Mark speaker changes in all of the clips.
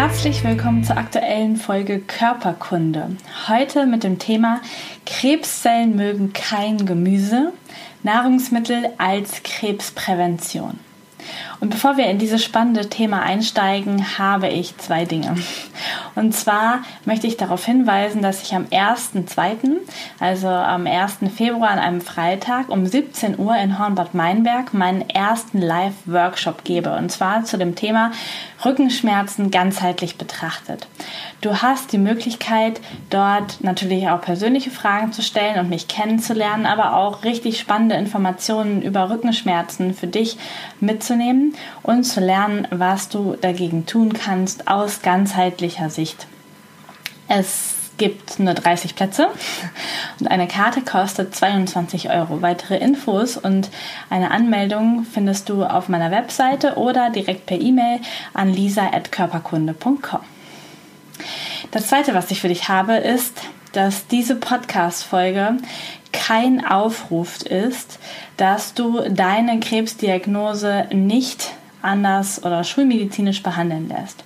Speaker 1: Herzlich willkommen zur aktuellen Folge Körperkunde. Heute mit dem Thema Krebszellen mögen kein Gemüse, Nahrungsmittel als Krebsprävention. Und bevor wir in dieses spannende Thema einsteigen, habe ich zwei Dinge. Und zwar möchte ich darauf hinweisen, dass ich am 1.2., also am 1. Februar an einem Freitag um 17 Uhr in Hornbad Meinberg meinen ersten Live-Workshop gebe. Und zwar zu dem Thema Rückenschmerzen ganzheitlich betrachtet. Du hast die Möglichkeit, dort natürlich auch persönliche Fragen zu stellen und mich kennenzulernen, aber auch richtig spannende Informationen über Rückenschmerzen für dich mitzunehmen und zu lernen, was du dagegen tun kannst aus ganzheitlicher Sicht. Es gibt nur 30 Plätze und eine Karte kostet 22 Euro. Weitere Infos und eine Anmeldung findest du auf meiner Webseite oder direkt per E-Mail an lisa.körperkunde.com. Das zweite, was ich für dich habe, ist, dass diese Podcast-Folge kein Aufruf ist, dass du deine Krebsdiagnose nicht anders oder schulmedizinisch behandeln lässt.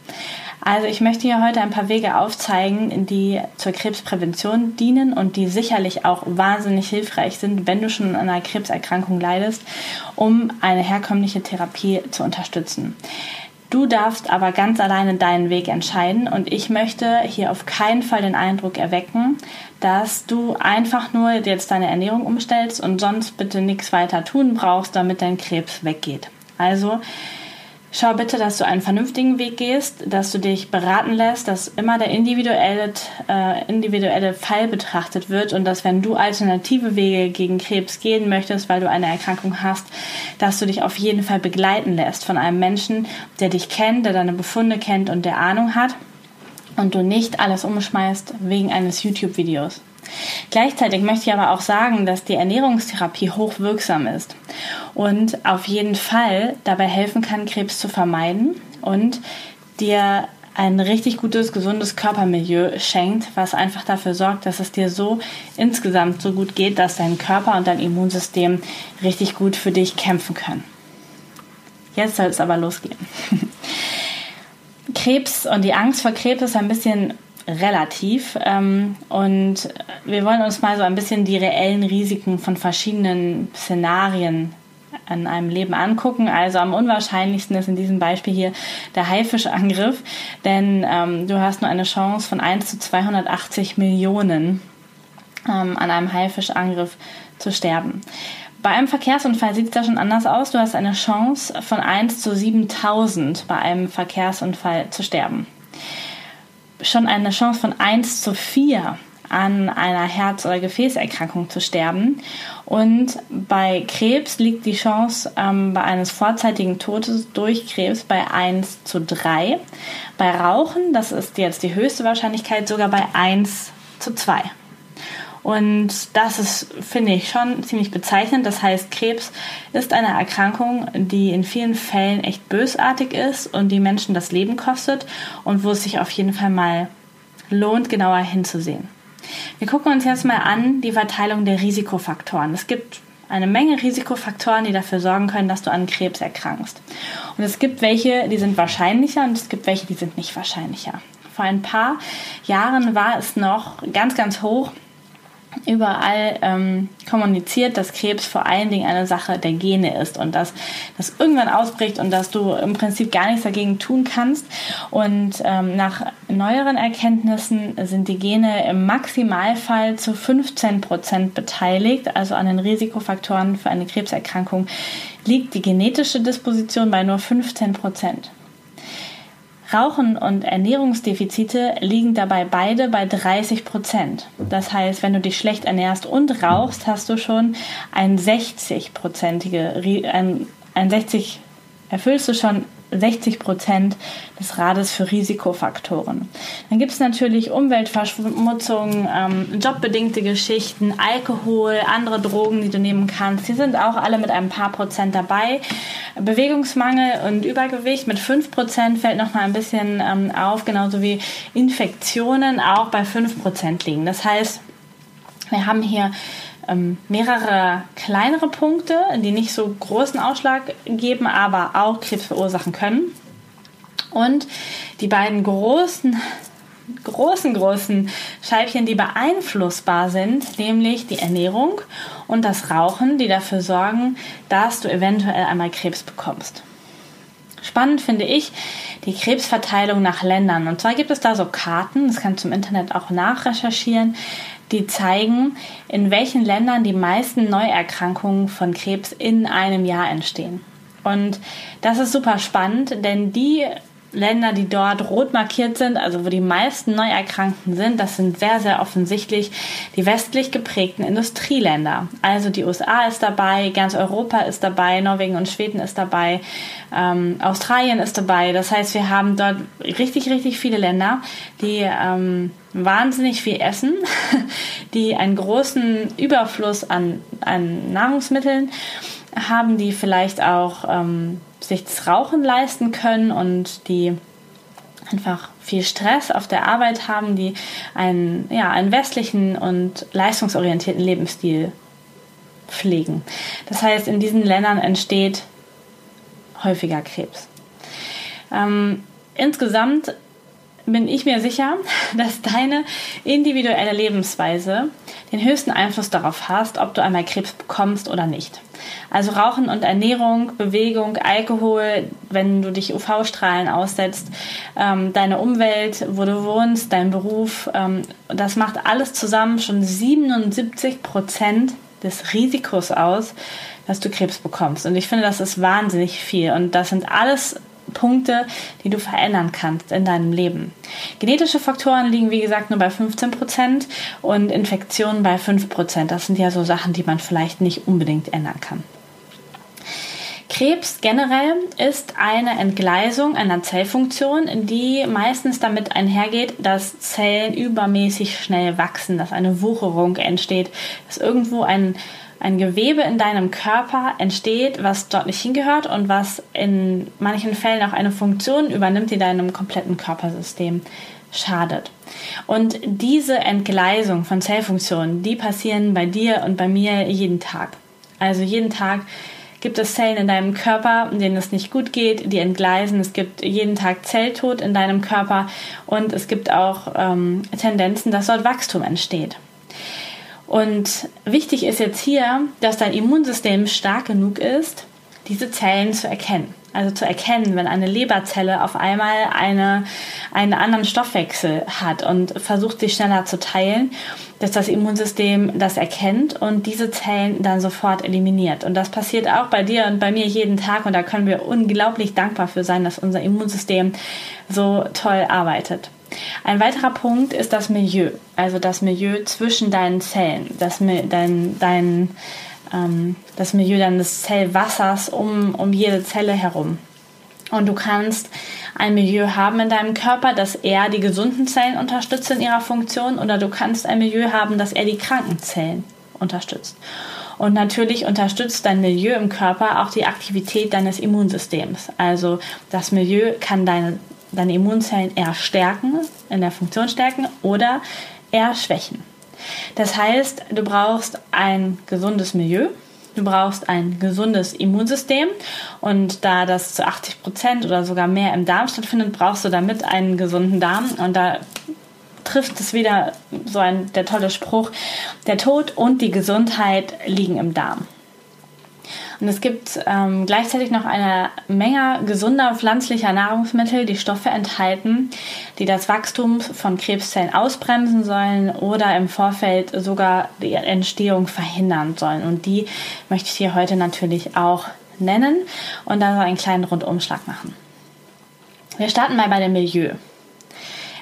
Speaker 1: Also ich möchte hier heute ein paar Wege aufzeigen, die zur Krebsprävention dienen und die sicherlich auch wahnsinnig hilfreich sind, wenn du schon an einer Krebserkrankung leidest, um eine herkömmliche Therapie zu unterstützen. Du darfst aber ganz alleine deinen Weg entscheiden und ich möchte hier auf keinen Fall den Eindruck erwecken, dass du einfach nur jetzt deine Ernährung umstellst und sonst bitte nichts weiter tun brauchst, damit dein Krebs weggeht. Also Schau bitte, dass du einen vernünftigen Weg gehst, dass du dich beraten lässt, dass immer der individuelle, äh, individuelle Fall betrachtet wird und dass wenn du alternative Wege gegen Krebs gehen möchtest, weil du eine Erkrankung hast, dass du dich auf jeden Fall begleiten lässt von einem Menschen, der dich kennt, der deine Befunde kennt und der Ahnung hat und du nicht alles umschmeißt wegen eines YouTube-Videos. Gleichzeitig möchte ich aber auch sagen, dass die Ernährungstherapie hochwirksam ist und auf jeden Fall dabei helfen kann, Krebs zu vermeiden und dir ein richtig gutes, gesundes Körpermilieu schenkt, was einfach dafür sorgt, dass es dir so insgesamt so gut geht, dass dein Körper und dein Immunsystem richtig gut für dich kämpfen können. Jetzt soll es aber losgehen. Krebs und die Angst vor Krebs ist ein bisschen relativ. Ähm, und wir wollen uns mal so ein bisschen die reellen Risiken von verschiedenen Szenarien an einem Leben angucken. Also am unwahrscheinlichsten ist in diesem Beispiel hier der Haifischangriff, denn ähm, du hast nur eine Chance von 1 zu 280 Millionen ähm, an einem Haifischangriff zu sterben. Bei einem Verkehrsunfall sieht es da schon anders aus. Du hast eine Chance von 1 zu 7000 bei einem Verkehrsunfall zu sterben schon eine Chance von 1 zu 4 an einer Herz- oder Gefäßerkrankung zu sterben. Und bei Krebs liegt die Chance ähm, bei eines vorzeitigen Todes durch Krebs bei 1 zu 3. Bei Rauchen, das ist jetzt die höchste Wahrscheinlichkeit, sogar bei 1 zu 2. Und das ist, finde ich, schon ziemlich bezeichnend. Das heißt, Krebs ist eine Erkrankung, die in vielen Fällen echt bösartig ist und die Menschen das Leben kostet und wo es sich auf jeden Fall mal lohnt, genauer hinzusehen. Wir gucken uns jetzt mal an die Verteilung der Risikofaktoren. Es gibt eine Menge Risikofaktoren, die dafür sorgen können, dass du an Krebs erkrankst. Und es gibt welche, die sind wahrscheinlicher und es gibt welche, die sind nicht wahrscheinlicher. Vor ein paar Jahren war es noch ganz, ganz hoch, überall ähm, kommuniziert, dass Krebs vor allen Dingen eine Sache der Gene ist und dass das irgendwann ausbricht und dass du im Prinzip gar nichts dagegen tun kannst. Und ähm, nach neueren Erkenntnissen sind die Gene im Maximalfall zu 15 Prozent beteiligt, also an den Risikofaktoren für eine Krebserkrankung liegt die genetische Disposition bei nur 15 Prozent. Rauchen und Ernährungsdefizite liegen dabei beide bei 30 Prozent. Das heißt, wenn du dich schlecht ernährst und rauchst, hast du schon ein 60-prozentige, ein, ein 60, erfüllst du schon 60 Prozent des Rades für Risikofaktoren. Dann gibt es natürlich Umweltverschmutzung, ähm, jobbedingte Geschichten, Alkohol, andere Drogen, die du nehmen kannst. Die sind auch alle mit ein paar Prozent dabei. Bewegungsmangel und Übergewicht mit 5 Prozent fällt noch mal ein bisschen ähm, auf, genauso wie Infektionen auch bei 5 Prozent liegen. Das heißt, wir haben hier ähm, mehrere kleinere Punkte, die nicht so großen Ausschlag geben, aber auch Krebs verursachen können. Und die beiden großen, großen, großen Scheibchen, die beeinflussbar sind, nämlich die Ernährung und das Rauchen, die dafür sorgen, dass du eventuell einmal Krebs bekommst. Spannend finde ich die Krebsverteilung nach Ländern. Und zwar gibt es da so Karten, das kannst du im Internet auch nachrecherchieren, die zeigen, in welchen Ländern die meisten Neuerkrankungen von Krebs in einem Jahr entstehen. Und das ist super spannend, denn die Länder, die dort rot markiert sind, also wo die meisten Neuerkrankten sind, das sind sehr, sehr offensichtlich die westlich geprägten Industrieländer. Also die USA ist dabei, ganz Europa ist dabei, Norwegen und Schweden ist dabei, ähm, Australien ist dabei. Das heißt, wir haben dort richtig, richtig viele Länder, die ähm, wahnsinnig viel essen, die einen großen Überfluss an, an Nahrungsmitteln haben, die vielleicht auch ähm, sich das Rauchen leisten können und die einfach viel Stress auf der Arbeit haben, die einen, ja, einen westlichen und leistungsorientierten Lebensstil pflegen. Das heißt, in diesen Ländern entsteht häufiger Krebs. Ähm, insgesamt bin ich mir sicher, dass deine individuelle Lebensweise den höchsten Einfluss darauf hast, ob du einmal Krebs bekommst oder nicht. Also Rauchen und Ernährung, Bewegung, Alkohol, wenn du dich UV-Strahlen aussetzt, ähm, deine Umwelt, wo du wohnst, dein Beruf, ähm, das macht alles zusammen schon 77 Prozent des Risikos aus, dass du Krebs bekommst. Und ich finde, das ist wahnsinnig viel. Und das sind alles Punkte, die du verändern kannst in deinem Leben. Genetische Faktoren liegen, wie gesagt, nur bei 15 Prozent und Infektionen bei 5 Prozent. Das sind ja so Sachen, die man vielleicht nicht unbedingt ändern kann. Krebs generell ist eine Entgleisung einer Zellfunktion, die meistens damit einhergeht, dass Zellen übermäßig schnell wachsen, dass eine Wucherung entsteht, dass irgendwo ein ein Gewebe in deinem Körper entsteht, was dort nicht hingehört und was in manchen Fällen auch eine Funktion übernimmt, die deinem kompletten Körpersystem schadet. Und diese Entgleisung von Zellfunktionen, die passieren bei dir und bei mir jeden Tag. Also jeden Tag gibt es Zellen in deinem Körper, denen es nicht gut geht, die entgleisen. Es gibt jeden Tag Zelltod in deinem Körper und es gibt auch ähm, Tendenzen, dass dort Wachstum entsteht. Und wichtig ist jetzt hier, dass dein Immunsystem stark genug ist, diese Zellen zu erkennen. Also zu erkennen, wenn eine Leberzelle auf einmal eine, einen anderen Stoffwechsel hat und versucht, sich schneller zu teilen, dass das Immunsystem das erkennt und diese Zellen dann sofort eliminiert. Und das passiert auch bei dir und bei mir jeden Tag und da können wir unglaublich dankbar für sein, dass unser Immunsystem so toll arbeitet. Ein weiterer Punkt ist das Milieu, also das Milieu zwischen deinen Zellen, das, dein, dein, ähm, das Milieu deines Zellwassers um, um jede Zelle herum. Und du kannst ein Milieu haben in deinem Körper, das eher die gesunden Zellen unterstützt in ihrer Funktion, oder du kannst ein Milieu haben, das eher die kranken Zellen unterstützt. Und natürlich unterstützt dein Milieu im Körper auch die Aktivität deines Immunsystems. Also das Milieu kann deine deine Immunzellen eher stärken, in der Funktion stärken oder eher schwächen. Das heißt, du brauchst ein gesundes Milieu, du brauchst ein gesundes Immunsystem und da das zu 80 Prozent oder sogar mehr im Darm stattfindet, brauchst du damit einen gesunden Darm und da trifft es wieder so ein der tolle Spruch, der Tod und die Gesundheit liegen im Darm. Und es gibt ähm, gleichzeitig noch eine Menge gesunder pflanzlicher Nahrungsmittel, die Stoffe enthalten, die das Wachstum von Krebszellen ausbremsen sollen oder im Vorfeld sogar die Entstehung verhindern sollen. Und die möchte ich dir heute natürlich auch nennen und da so einen kleinen Rundumschlag machen. Wir starten mal bei dem Milieu.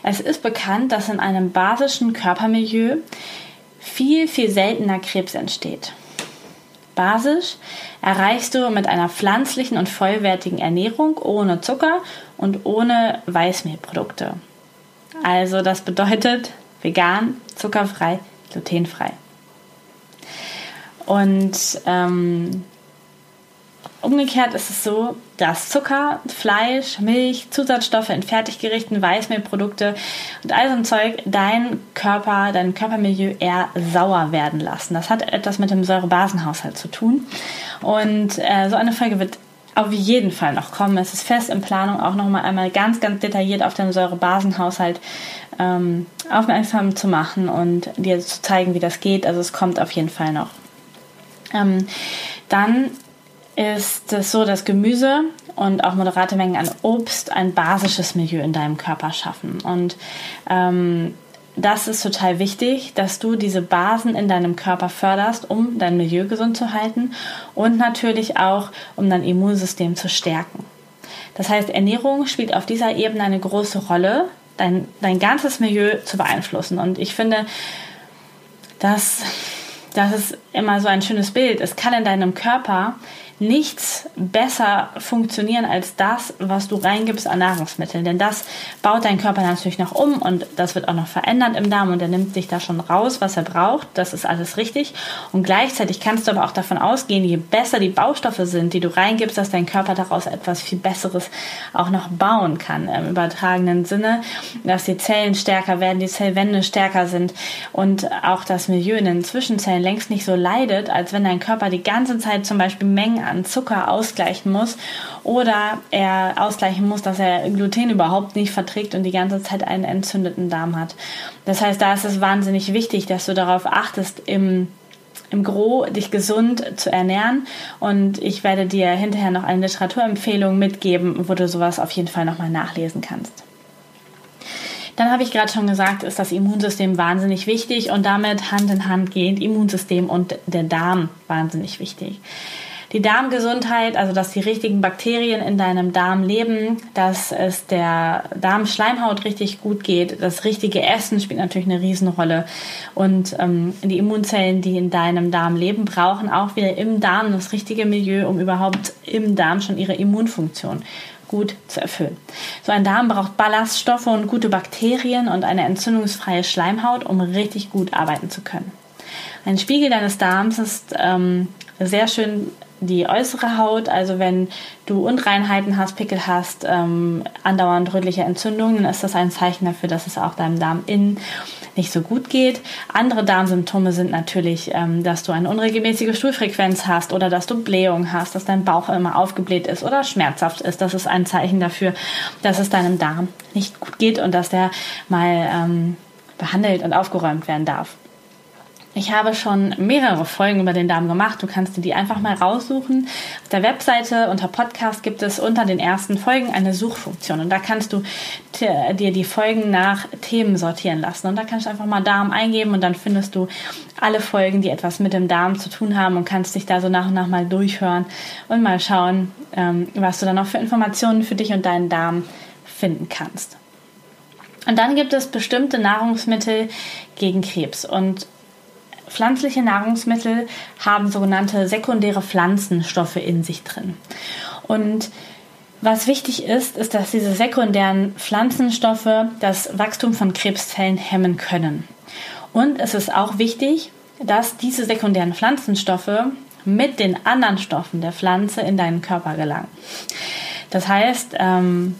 Speaker 1: Es ist bekannt, dass in einem basischen Körpermilieu viel, viel seltener Krebs entsteht. Basisch erreichst du mit einer pflanzlichen und vollwertigen Ernährung ohne Zucker und ohne Weißmehlprodukte. Also das bedeutet vegan, zuckerfrei, glutenfrei. Und ähm, Umgekehrt ist es so, dass Zucker, Fleisch, Milch, Zusatzstoffe in Fertiggerichten, Weißmehlprodukte und all so ein Zeug dein Körper, dein Körpermilieu eher sauer werden lassen. Das hat etwas mit dem Säurebasenhaushalt zu tun. Und äh, so eine Folge wird auf jeden Fall noch kommen. Es ist fest in Planung, auch nochmal einmal ganz, ganz detailliert auf den Säurebasenhaushalt ähm, aufmerksam zu machen und dir zu zeigen, wie das geht. Also es kommt auf jeden Fall noch. Ähm, dann ist es so, dass Gemüse und auch moderate Mengen an Obst ein basisches Milieu in deinem Körper schaffen. Und ähm, das ist total wichtig, dass du diese Basen in deinem Körper förderst, um dein Milieu gesund zu halten und natürlich auch, um dein Immunsystem zu stärken. Das heißt, Ernährung spielt auf dieser Ebene eine große Rolle, dein, dein ganzes Milieu zu beeinflussen. Und ich finde, dass das ist immer so ein schönes Bild. Es kann in deinem Körper nichts besser funktionieren als das, was du reingibst an Nahrungsmitteln. Denn das baut dein Körper natürlich noch um und das wird auch noch verändert im Darm und er nimmt sich da schon raus, was er braucht. Das ist alles richtig. Und gleichzeitig kannst du aber auch davon ausgehen, je besser die Baustoffe sind, die du reingibst, dass dein Körper daraus etwas viel Besseres auch noch bauen kann im übertragenen Sinne, dass die Zellen stärker werden, die Zellwände stärker sind und auch das Milieu in den Zwischenzellen längst nicht so leidet, als wenn dein Körper die ganze Zeit zum Beispiel Mengen an Zucker ausgleichen muss oder er ausgleichen muss, dass er Gluten überhaupt nicht verträgt und die ganze Zeit einen entzündeten Darm hat. Das heißt, da ist es wahnsinnig wichtig, dass du darauf achtest, im im Gro dich gesund zu ernähren. Und ich werde dir hinterher noch eine Literaturempfehlung mitgeben, wo du sowas auf jeden Fall nochmal nachlesen kannst. Dann habe ich gerade schon gesagt, ist das Immunsystem wahnsinnig wichtig und damit Hand in Hand geht Immunsystem und der Darm wahnsinnig wichtig die Darmgesundheit, also dass die richtigen Bakterien in deinem Darm leben, dass es der Darmschleimhaut richtig gut geht. Das richtige Essen spielt natürlich eine Riesenrolle. Und ähm, die Immunzellen, die in deinem Darm leben, brauchen auch wieder im Darm das richtige Milieu, um überhaupt im Darm schon ihre Immunfunktion gut zu erfüllen. So ein Darm braucht Ballaststoffe und gute Bakterien und eine entzündungsfreie Schleimhaut, um richtig gut arbeiten zu können. Ein Spiegel deines Darms ist ähm, sehr schön die äußere Haut, also wenn du Unreinheiten hast, Pickel hast, ähm, andauernd rötliche Entzündungen, dann ist das ein Zeichen dafür, dass es auch deinem Darm innen nicht so gut geht. Andere Darmsymptome sind natürlich, ähm, dass du eine unregelmäßige Stuhlfrequenz hast oder dass du Blähung hast, dass dein Bauch immer aufgebläht ist oder schmerzhaft ist. Das ist ein Zeichen dafür, dass es deinem Darm nicht gut geht und dass der mal ähm, behandelt und aufgeräumt werden darf. Ich habe schon mehrere Folgen über den Darm gemacht. Du kannst dir die einfach mal raussuchen. Auf der Webseite unter Podcast gibt es unter den ersten Folgen eine Suchfunktion und da kannst du dir die Folgen nach Themen sortieren lassen. Und da kannst du einfach mal Darm eingeben und dann findest du alle Folgen, die etwas mit dem Darm zu tun haben und kannst dich da so nach und nach mal durchhören und mal schauen, ähm, was du dann noch für Informationen für dich und deinen Darm finden kannst. Und dann gibt es bestimmte Nahrungsmittel gegen Krebs. Und Pflanzliche Nahrungsmittel haben sogenannte sekundäre Pflanzenstoffe in sich drin. Und was wichtig ist, ist, dass diese sekundären Pflanzenstoffe das Wachstum von Krebszellen hemmen können. Und es ist auch wichtig, dass diese sekundären Pflanzenstoffe mit den anderen Stoffen der Pflanze in deinen Körper gelangen. Das heißt, ähm,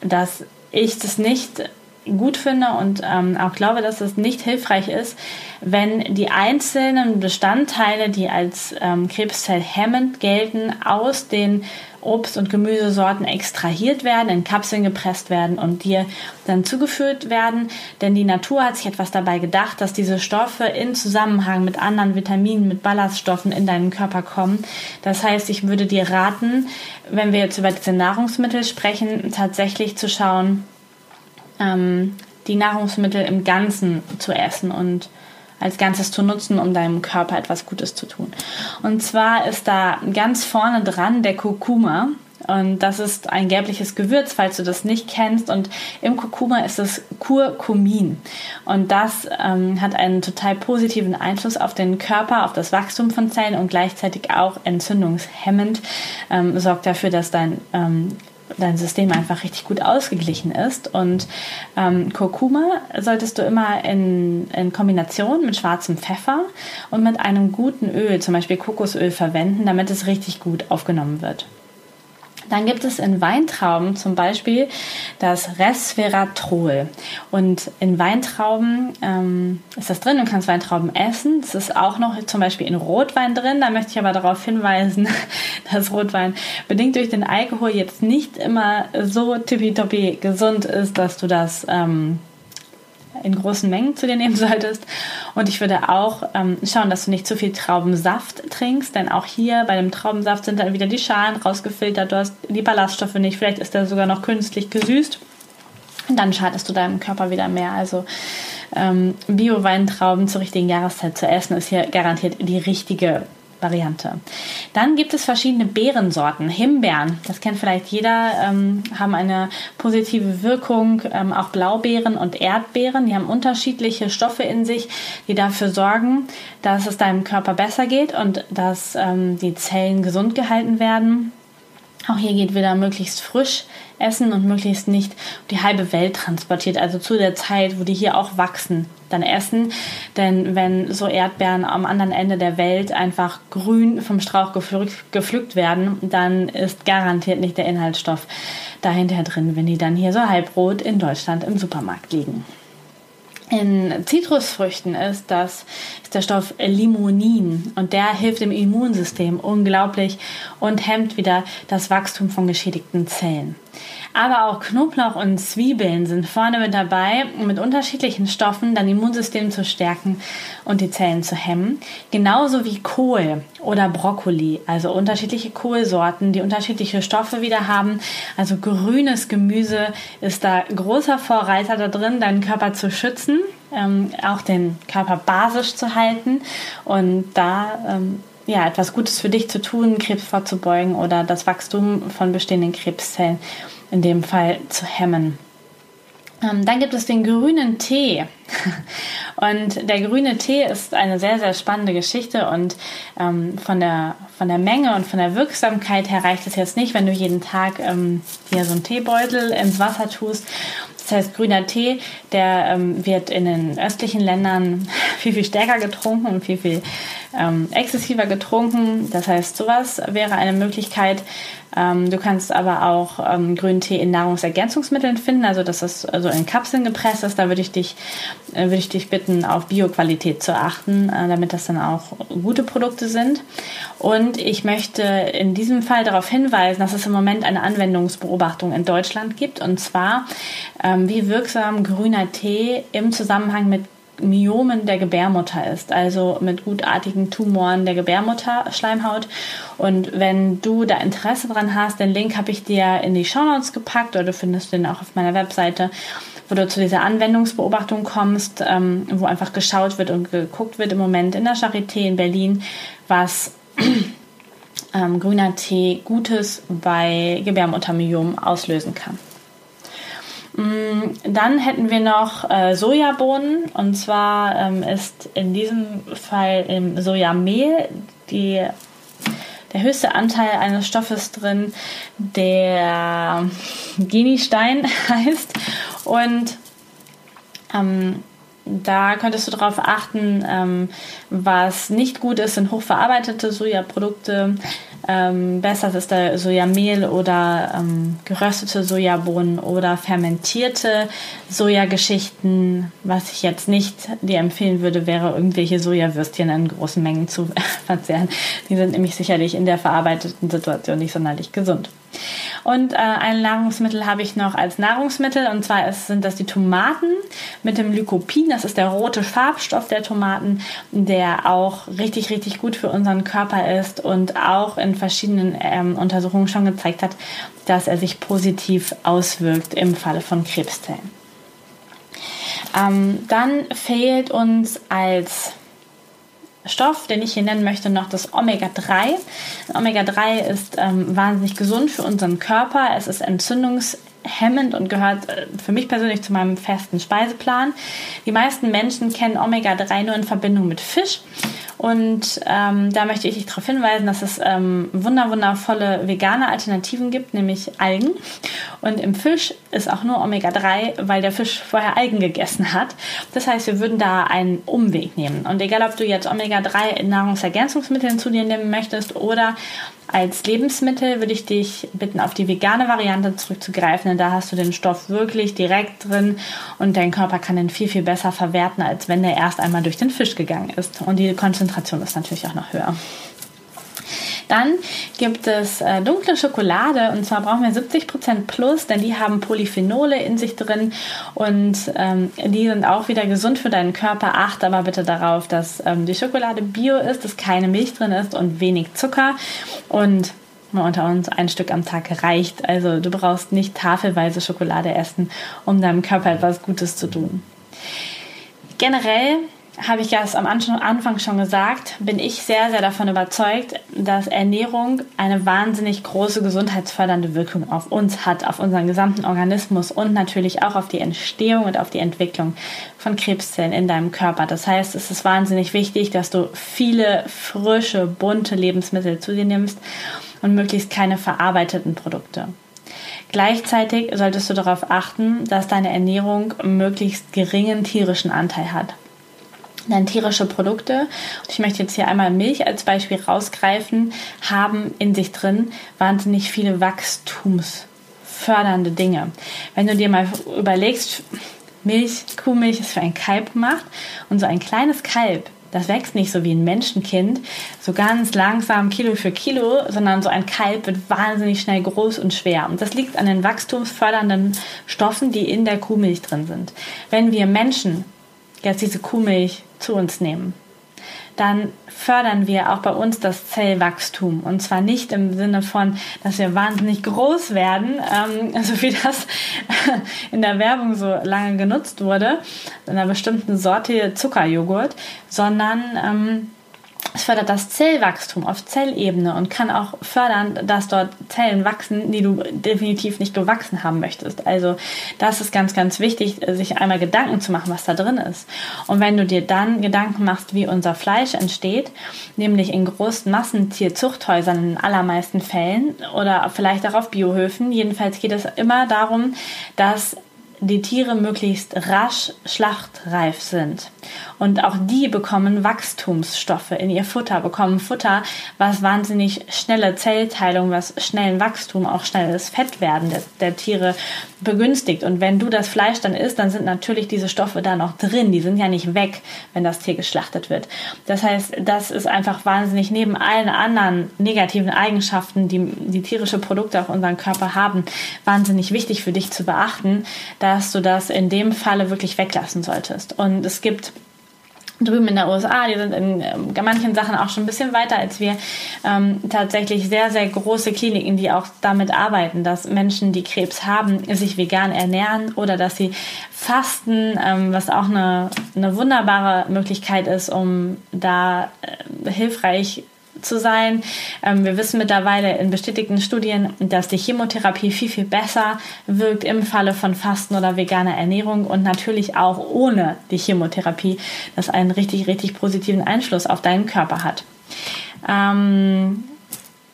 Speaker 1: dass ich das nicht gut finde und ähm, auch glaube, dass es nicht hilfreich ist, wenn die einzelnen Bestandteile, die als ähm, krebszellhemmend gelten, aus den Obst- und Gemüsesorten extrahiert werden, in Kapseln gepresst werden und dir dann zugeführt werden. Denn die Natur hat sich etwas dabei gedacht, dass diese Stoffe in Zusammenhang mit anderen Vitaminen, mit Ballaststoffen in deinen Körper kommen. Das heißt, ich würde dir raten, wenn wir jetzt über diese Nahrungsmittel sprechen, tatsächlich zu schauen, ähm, die Nahrungsmittel im Ganzen zu essen und als Ganzes zu nutzen, um deinem Körper etwas Gutes zu tun. Und zwar ist da ganz vorne dran der Kurkuma. Und das ist ein gelbliches Gewürz, falls du das nicht kennst. Und im Kurkuma ist es Kurkumin. Und das ähm, hat einen total positiven Einfluss auf den Körper, auf das Wachstum von Zellen und gleichzeitig auch entzündungshemmend. Ähm, sorgt dafür, dass dein ähm, dein System einfach richtig gut ausgeglichen ist. Und ähm, Kurkuma solltest du immer in, in Kombination mit schwarzem Pfeffer und mit einem guten Öl, zum Beispiel Kokosöl, verwenden, damit es richtig gut aufgenommen wird. Dann gibt es in Weintrauben zum Beispiel das Resveratrol. Und in Weintrauben ähm, ist das drin. Du kannst Weintrauben essen. Es ist auch noch zum Beispiel in Rotwein drin. Da möchte ich aber darauf hinweisen, dass Rotwein bedingt durch den Alkohol jetzt nicht immer so tippitoppi gesund ist, dass du das ähm, in großen Mengen zu dir nehmen solltest. Und ich würde auch ähm, schauen, dass du nicht zu viel Traubensaft trinkst, denn auch hier bei dem Traubensaft sind dann wieder die Schalen rausgefiltert, du hast die Ballaststoffe nicht, vielleicht ist der sogar noch künstlich gesüßt. Und dann schadest du deinem Körper wieder mehr. Also ähm, Bio-Weintrauben zur richtigen Jahreszeit zu essen, ist hier garantiert die richtige Variante. Dann gibt es verschiedene Beerensorten. Himbeeren, das kennt vielleicht jeder, ähm, haben eine positive Wirkung. Ähm, auch Blaubeeren und Erdbeeren, die haben unterschiedliche Stoffe in sich, die dafür sorgen, dass es deinem Körper besser geht und dass ähm, die Zellen gesund gehalten werden. Auch hier geht wieder möglichst frisch essen und möglichst nicht die halbe Welt transportiert. Also zu der Zeit, wo die hier auch wachsen, dann essen. Denn wenn so Erdbeeren am anderen Ende der Welt einfach grün vom Strauch gepflückt, gepflückt werden, dann ist garantiert nicht der Inhaltsstoff dahinter drin, wenn die dann hier so halbrot in Deutschland im Supermarkt liegen. In Zitrusfrüchten ist das der Stoff Limonin und der hilft dem Immunsystem unglaublich und hemmt wieder das Wachstum von geschädigten Zellen. Aber auch Knoblauch und Zwiebeln sind vorne mit dabei, um mit unterschiedlichen Stoffen dein Immunsystem zu stärken und die Zellen zu hemmen. Genauso wie Kohl oder Brokkoli, also unterschiedliche Kohlsorten, die unterschiedliche Stoffe wieder haben. Also grünes Gemüse ist da großer Vorreiter da drin, deinen Körper zu schützen, ähm, auch den Körper basisch zu halten und da ähm, ja, etwas Gutes für dich zu tun, Krebs vorzubeugen oder das Wachstum von bestehenden Krebszellen in dem Fall zu hemmen. Ähm, dann gibt es den grünen Tee. Und der grüne Tee ist eine sehr, sehr spannende Geschichte und ähm, von, der, von der Menge und von der Wirksamkeit her reicht es jetzt nicht, wenn du jeden Tag ähm, hier so einen Teebeutel ins Wasser tust. Das heißt, grüner Tee, der ähm, wird in den östlichen Ländern viel, viel stärker getrunken und viel, viel ähm, exzessiver getrunken. Das heißt, sowas wäre eine Möglichkeit. Ähm, du kannst aber auch ähm, grünen Tee in Nahrungsergänzungsmitteln finden, also dass das also in Kapseln gepresst ist. Da würde ich dich, äh, würde ich dich bitten, auf Bioqualität zu achten, äh, damit das dann auch gute Produkte sind. Und ich möchte in diesem Fall darauf hinweisen, dass es im Moment eine Anwendungsbeobachtung in Deutschland gibt, und zwar ähm, wie wirksam grüner Tee im Zusammenhang mit Myomen der Gebärmutter ist, also mit gutartigen Tumoren der Gebärmutterschleimhaut. Und wenn du da Interesse dran hast, den Link habe ich dir in die Show Notes gepackt oder du findest den auch auf meiner Webseite, wo du zu dieser Anwendungsbeobachtung kommst, ähm, wo einfach geschaut wird und geguckt wird im Moment in der Charité in Berlin, was ähm, grüner Tee Gutes bei Gebärmuttermyom auslösen kann. Mm, dann hätten wir noch äh, Sojabohnen. Und zwar ähm, ist in diesem Fall im Sojamehl die, der höchste Anteil eines Stoffes drin, der Genistein heißt. Und ähm, da könntest du darauf achten, ähm, was nicht gut ist, sind hochverarbeitete Sojaprodukte. Ähm, besser ist da Sojamehl oder ähm, geröstete Sojabohnen oder fermentierte Sojageschichten. Was ich jetzt nicht dir empfehlen würde, wäre irgendwelche Sojawürstchen in großen Mengen zu verzehren. Die sind nämlich sicherlich in der verarbeiteten Situation nicht sonderlich gesund. Und äh, ein Nahrungsmittel habe ich noch als Nahrungsmittel und zwar ist, sind das die Tomaten mit dem Lycopin. Das ist der rote Farbstoff der Tomaten, der auch richtig, richtig gut für unseren Körper ist und auch in verschiedenen ähm, Untersuchungen schon gezeigt hat, dass er sich positiv auswirkt im Falle von Krebszellen. Ähm, dann fehlt uns als Stoff, den ich hier nennen möchte, noch das Omega-3. Omega-3 ist ähm, wahnsinnig gesund für unseren Körper. Es ist entzündungshemmend und gehört äh, für mich persönlich zu meinem festen Speiseplan. Die meisten Menschen kennen Omega-3 nur in Verbindung mit Fisch. Und ähm, da möchte ich dich darauf hinweisen, dass es ähm, wunder wundervolle vegane Alternativen gibt, nämlich Algen. Und im Fisch ist auch nur Omega-3, weil der Fisch vorher Algen gegessen hat. Das heißt, wir würden da einen Umweg nehmen. Und egal, ob du jetzt Omega-3 in Nahrungsergänzungsmitteln zu dir nehmen möchtest oder als Lebensmittel würde ich dich bitten, auf die vegane Variante zurückzugreifen, denn da hast du den Stoff wirklich direkt drin und dein Körper kann den viel, viel besser verwerten, als wenn der erst einmal durch den Fisch gegangen ist. Und die Konzentration ist natürlich auch noch höher. Dann gibt es äh, dunkle Schokolade und zwar brauchen wir 70% plus, denn die haben Polyphenole in sich drin und ähm, die sind auch wieder gesund für deinen Körper. Achte aber bitte darauf, dass ähm, die Schokolade bio ist, dass keine Milch drin ist und wenig Zucker und unter uns ein Stück am Tag reicht. Also du brauchst nicht tafelweise Schokolade essen, um deinem Körper etwas Gutes zu tun. Generell habe ich ja es am Anfang schon gesagt, bin ich sehr, sehr davon überzeugt, dass Ernährung eine wahnsinnig große gesundheitsfördernde Wirkung auf uns hat, auf unseren gesamten Organismus und natürlich auch auf die Entstehung und auf die Entwicklung von Krebszellen in deinem Körper. Das heißt, es ist wahnsinnig wichtig, dass du viele frische, bunte Lebensmittel zu dir nimmst und möglichst keine verarbeiteten Produkte. Gleichzeitig solltest du darauf achten, dass deine Ernährung möglichst geringen tierischen Anteil hat. Denn tierische Produkte, ich möchte jetzt hier einmal Milch als Beispiel rausgreifen, haben in sich drin wahnsinnig viele wachstumsfördernde Dinge. Wenn du dir mal überlegst, Milch, Kuhmilch ist für ein Kalb gemacht und so ein kleines Kalb, das wächst nicht so wie ein Menschenkind, so ganz langsam Kilo für Kilo, sondern so ein Kalb wird wahnsinnig schnell groß und schwer. Und das liegt an den wachstumsfördernden Stoffen, die in der Kuhmilch drin sind. Wenn wir Menschen jetzt diese Kuhmilch zu uns nehmen, dann fördern wir auch bei uns das Zellwachstum. Und zwar nicht im Sinne von, dass wir wahnsinnig groß werden, ähm, so wie das in der Werbung so lange genutzt wurde, in einer bestimmten Sorte Zuckerjoghurt, sondern ähm, es fördert das Zellwachstum auf Zellebene und kann auch fördern, dass dort Zellen wachsen, die du definitiv nicht gewachsen haben möchtest. Also das ist ganz, ganz wichtig, sich einmal Gedanken zu machen, was da drin ist. Und wenn du dir dann Gedanken machst, wie unser Fleisch entsteht, nämlich in großen Massentierzuchthäusern in allermeisten Fällen oder vielleicht auch auf Biohöfen, jedenfalls geht es immer darum, dass die Tiere möglichst rasch schlachtreif sind. Und auch die bekommen Wachstumsstoffe in ihr Futter, bekommen Futter, was wahnsinnig schnelle Zellteilung, was schnellen Wachstum, auch schnelles Fettwerden der, der Tiere begünstigt. Und wenn du das Fleisch dann isst, dann sind natürlich diese Stoffe da noch drin. Die sind ja nicht weg, wenn das Tier geschlachtet wird. Das heißt, das ist einfach wahnsinnig neben allen anderen negativen Eigenschaften, die die tierische Produkte auf unseren Körper haben, wahnsinnig wichtig für dich zu beachten, dass du das in dem Falle wirklich weglassen solltest. Und es gibt drüben in der USA, die sind in ähm, manchen Sachen auch schon ein bisschen weiter als wir, ähm, tatsächlich sehr, sehr große Kliniken, die auch damit arbeiten, dass Menschen, die Krebs haben, sich vegan ernähren oder dass sie fasten, ähm, was auch eine, eine wunderbare Möglichkeit ist, um da äh, hilfreich zu sein. Ähm, wir wissen mittlerweile in bestätigten Studien, dass die Chemotherapie viel, viel besser wirkt im Falle von Fasten oder veganer Ernährung und natürlich auch ohne die Chemotherapie, das einen richtig, richtig positiven Einfluss auf deinen Körper hat. Ähm,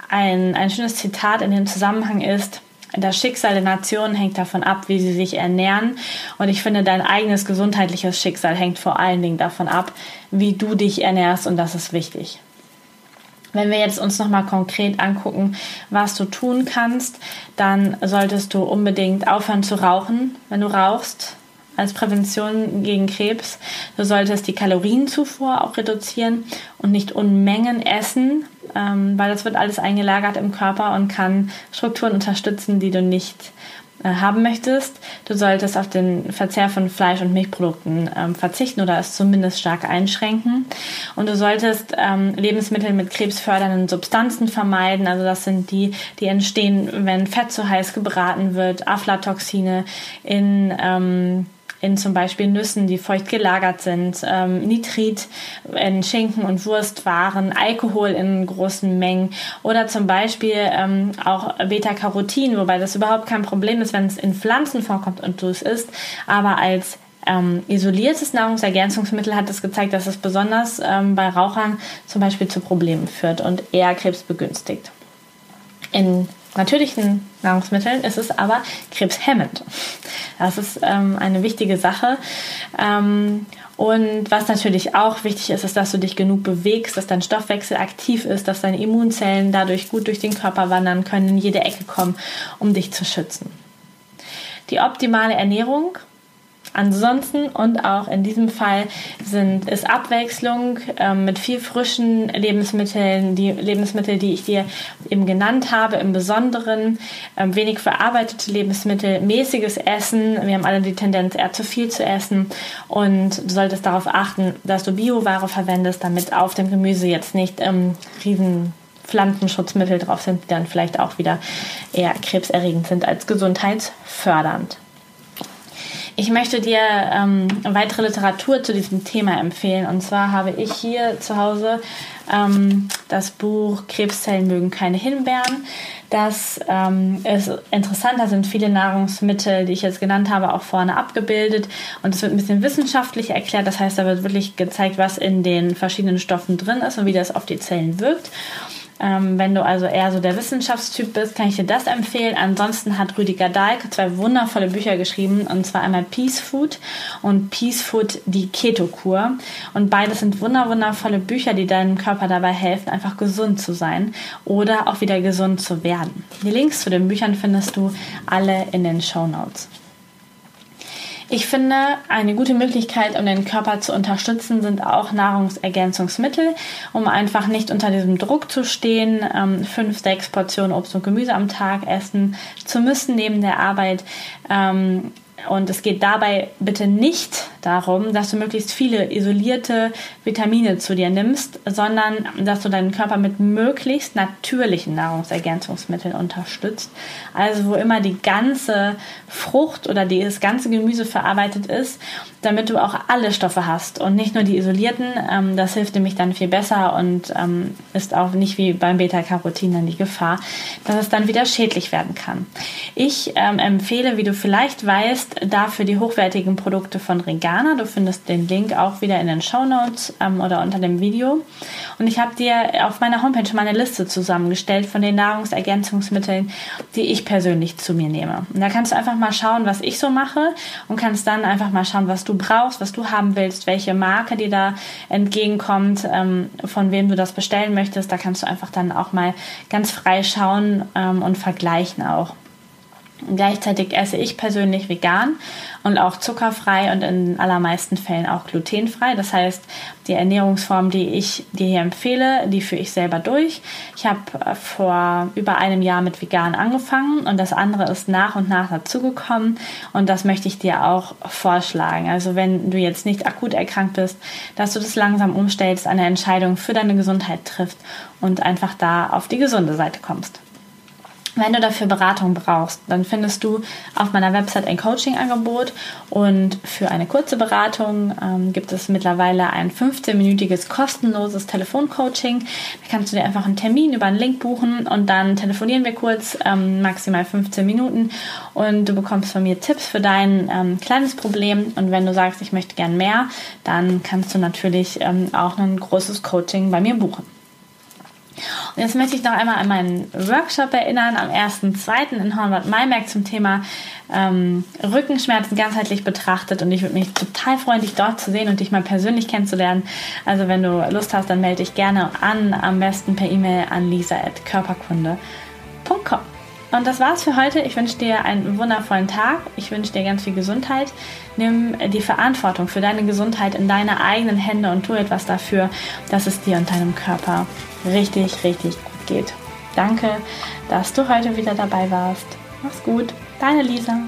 Speaker 1: ein, ein schönes Zitat in dem Zusammenhang ist, das Schicksal der Nationen hängt davon ab, wie sie sich ernähren. Und ich finde, dein eigenes gesundheitliches Schicksal hängt vor allen Dingen davon ab, wie du dich ernährst. Und das ist wichtig. Wenn wir jetzt uns nochmal konkret angucken, was du tun kannst, dann solltest du unbedingt aufhören zu rauchen, wenn du rauchst, als Prävention gegen Krebs. Du solltest die Kalorienzufuhr auch reduzieren und nicht Unmengen essen, ähm, weil das wird alles eingelagert im Körper und kann Strukturen unterstützen, die du nicht haben möchtest. Du solltest auf den Verzehr von Fleisch- und Milchprodukten ähm, verzichten oder es zumindest stark einschränken. Und du solltest ähm, Lebensmittel mit krebsfördernden Substanzen vermeiden. Also das sind die, die entstehen, wenn Fett zu heiß gebraten wird, Aflatoxine in ähm, in zum Beispiel Nüssen, die feucht gelagert sind, ähm, Nitrit in Schinken und Wurstwaren, Alkohol in großen Mengen oder zum Beispiel ähm, auch Beta-Carotin, wobei das überhaupt kein Problem ist, wenn es in Pflanzen vorkommt und du es isst, aber als ähm, isoliertes Nahrungsergänzungsmittel hat es gezeigt, dass es besonders ähm, bei Rauchern zum Beispiel zu Problemen führt und eher Krebs begünstigt. In natürlichen Nahrungsmitteln ist es aber krebshemmend. Das ist ähm, eine wichtige Sache. Ähm, und was natürlich auch wichtig ist, ist, dass du dich genug bewegst, dass dein Stoffwechsel aktiv ist, dass deine Immunzellen dadurch gut durch den Körper wandern können, in jede Ecke kommen, um dich zu schützen. Die optimale Ernährung Ansonsten und auch in diesem Fall sind, ist Abwechslung ähm, mit viel frischen Lebensmitteln, die Lebensmittel, die ich dir eben genannt habe, im Besonderen ähm, wenig verarbeitete Lebensmittel, mäßiges Essen. Wir haben alle die Tendenz, eher zu viel zu essen und du solltest darauf achten, dass du Bioware verwendest, damit auf dem Gemüse jetzt nicht ähm, riesen Pflanzenschutzmittel drauf sind, die dann vielleicht auch wieder eher krebserregend sind als gesundheitsfördernd. Ich möchte dir ähm, weitere Literatur zu diesem Thema empfehlen. Und zwar habe ich hier zu Hause ähm, das Buch Krebszellen mögen keine Himbeeren. Das ähm, ist interessant. Da sind viele Nahrungsmittel, die ich jetzt genannt habe, auch vorne abgebildet. Und es wird ein bisschen wissenschaftlich erklärt. Das heißt, da wird wirklich gezeigt, was in den verschiedenen Stoffen drin ist und wie das auf die Zellen wirkt. Ähm, wenn du also eher so der Wissenschaftstyp bist, kann ich dir das empfehlen. Ansonsten hat Rüdiger Dahlke zwei wundervolle Bücher geschrieben, und zwar einmal Peace Food und Peace Food, die Keto-Kur. Und beides sind wunder wundervolle Bücher, die deinem Körper dabei helfen, einfach gesund zu sein oder auch wieder gesund zu werden. Die Links zu den Büchern findest du alle in den Show Notes. Ich finde, eine gute Möglichkeit, um den Körper zu unterstützen, sind auch Nahrungsergänzungsmittel, um einfach nicht unter diesem Druck zu stehen, ähm, fünf, sechs Portionen Obst und Gemüse am Tag essen zu müssen neben der Arbeit. Ähm, und es geht dabei bitte nicht darum, dass du möglichst viele isolierte Vitamine zu dir nimmst, sondern dass du deinen Körper mit möglichst natürlichen Nahrungsergänzungsmitteln unterstützt. Also wo immer die ganze Frucht oder das ganze Gemüse verarbeitet ist, damit du auch alle Stoffe hast und nicht nur die isolierten. Ähm, das hilft nämlich dann viel besser und ähm, ist auch nicht wie beim Beta-Carotin dann die Gefahr, dass es dann wieder schädlich werden kann. Ich ähm, empfehle, wie du vielleicht weißt, dafür die hochwertigen Produkte von Veganer. Du findest den Link auch wieder in den Show Notes ähm, oder unter dem Video. Und ich habe dir auf meiner Homepage mal eine Liste zusammengestellt von den Nahrungsergänzungsmitteln, die ich persönlich zu mir nehme. Und da kannst du einfach mal schauen, was ich so mache und kannst dann einfach mal schauen, was du brauchst, was du haben willst, welche Marke dir da entgegenkommt, ähm, von wem du das bestellen möchtest. Da kannst du einfach dann auch mal ganz frei schauen ähm, und vergleichen auch. Gleichzeitig esse ich persönlich vegan und auch zuckerfrei und in allermeisten Fällen auch glutenfrei. Das heißt, die Ernährungsform, die ich dir hier empfehle, die führe ich selber durch. Ich habe äh, vor über einem Jahr mit vegan angefangen und das andere ist nach und nach dazugekommen und das möchte ich dir auch vorschlagen. Also wenn du jetzt nicht akut erkrankt bist, dass du das langsam umstellst, eine Entscheidung für deine Gesundheit trifft und einfach da auf die gesunde Seite kommst. Wenn du dafür Beratung brauchst, dann findest du auf meiner Website ein Coaching-Angebot und für eine kurze Beratung ähm, gibt es mittlerweile ein 15-minütiges kostenloses Telefoncoaching. Da kannst du dir einfach einen Termin über einen Link buchen und dann telefonieren wir kurz, ähm, maximal 15 Minuten und du bekommst von mir Tipps für dein ähm, kleines Problem und wenn du sagst, ich möchte gern mehr, dann kannst du natürlich ähm, auch ein großes Coaching bei mir buchen. Und jetzt möchte ich noch einmal an meinen Workshop erinnern am 1.2. in Hornbad Maimerk zum Thema ähm, Rückenschmerzen ganzheitlich betrachtet. Und ich würde mich total freuen, dich dort zu sehen und dich mal persönlich kennenzulernen. Also wenn du Lust hast, dann melde dich gerne an, am besten per E-Mail an lisa.körperkunde.com. Und das war's für heute. Ich wünsche dir einen wundervollen Tag. Ich wünsche dir ganz viel Gesundheit. Nimm die Verantwortung für deine Gesundheit in deine eigenen Hände und tu etwas dafür, dass es dir und deinem Körper richtig, richtig gut geht. Danke, dass du heute wieder dabei warst. Mach's gut. Deine Lisa.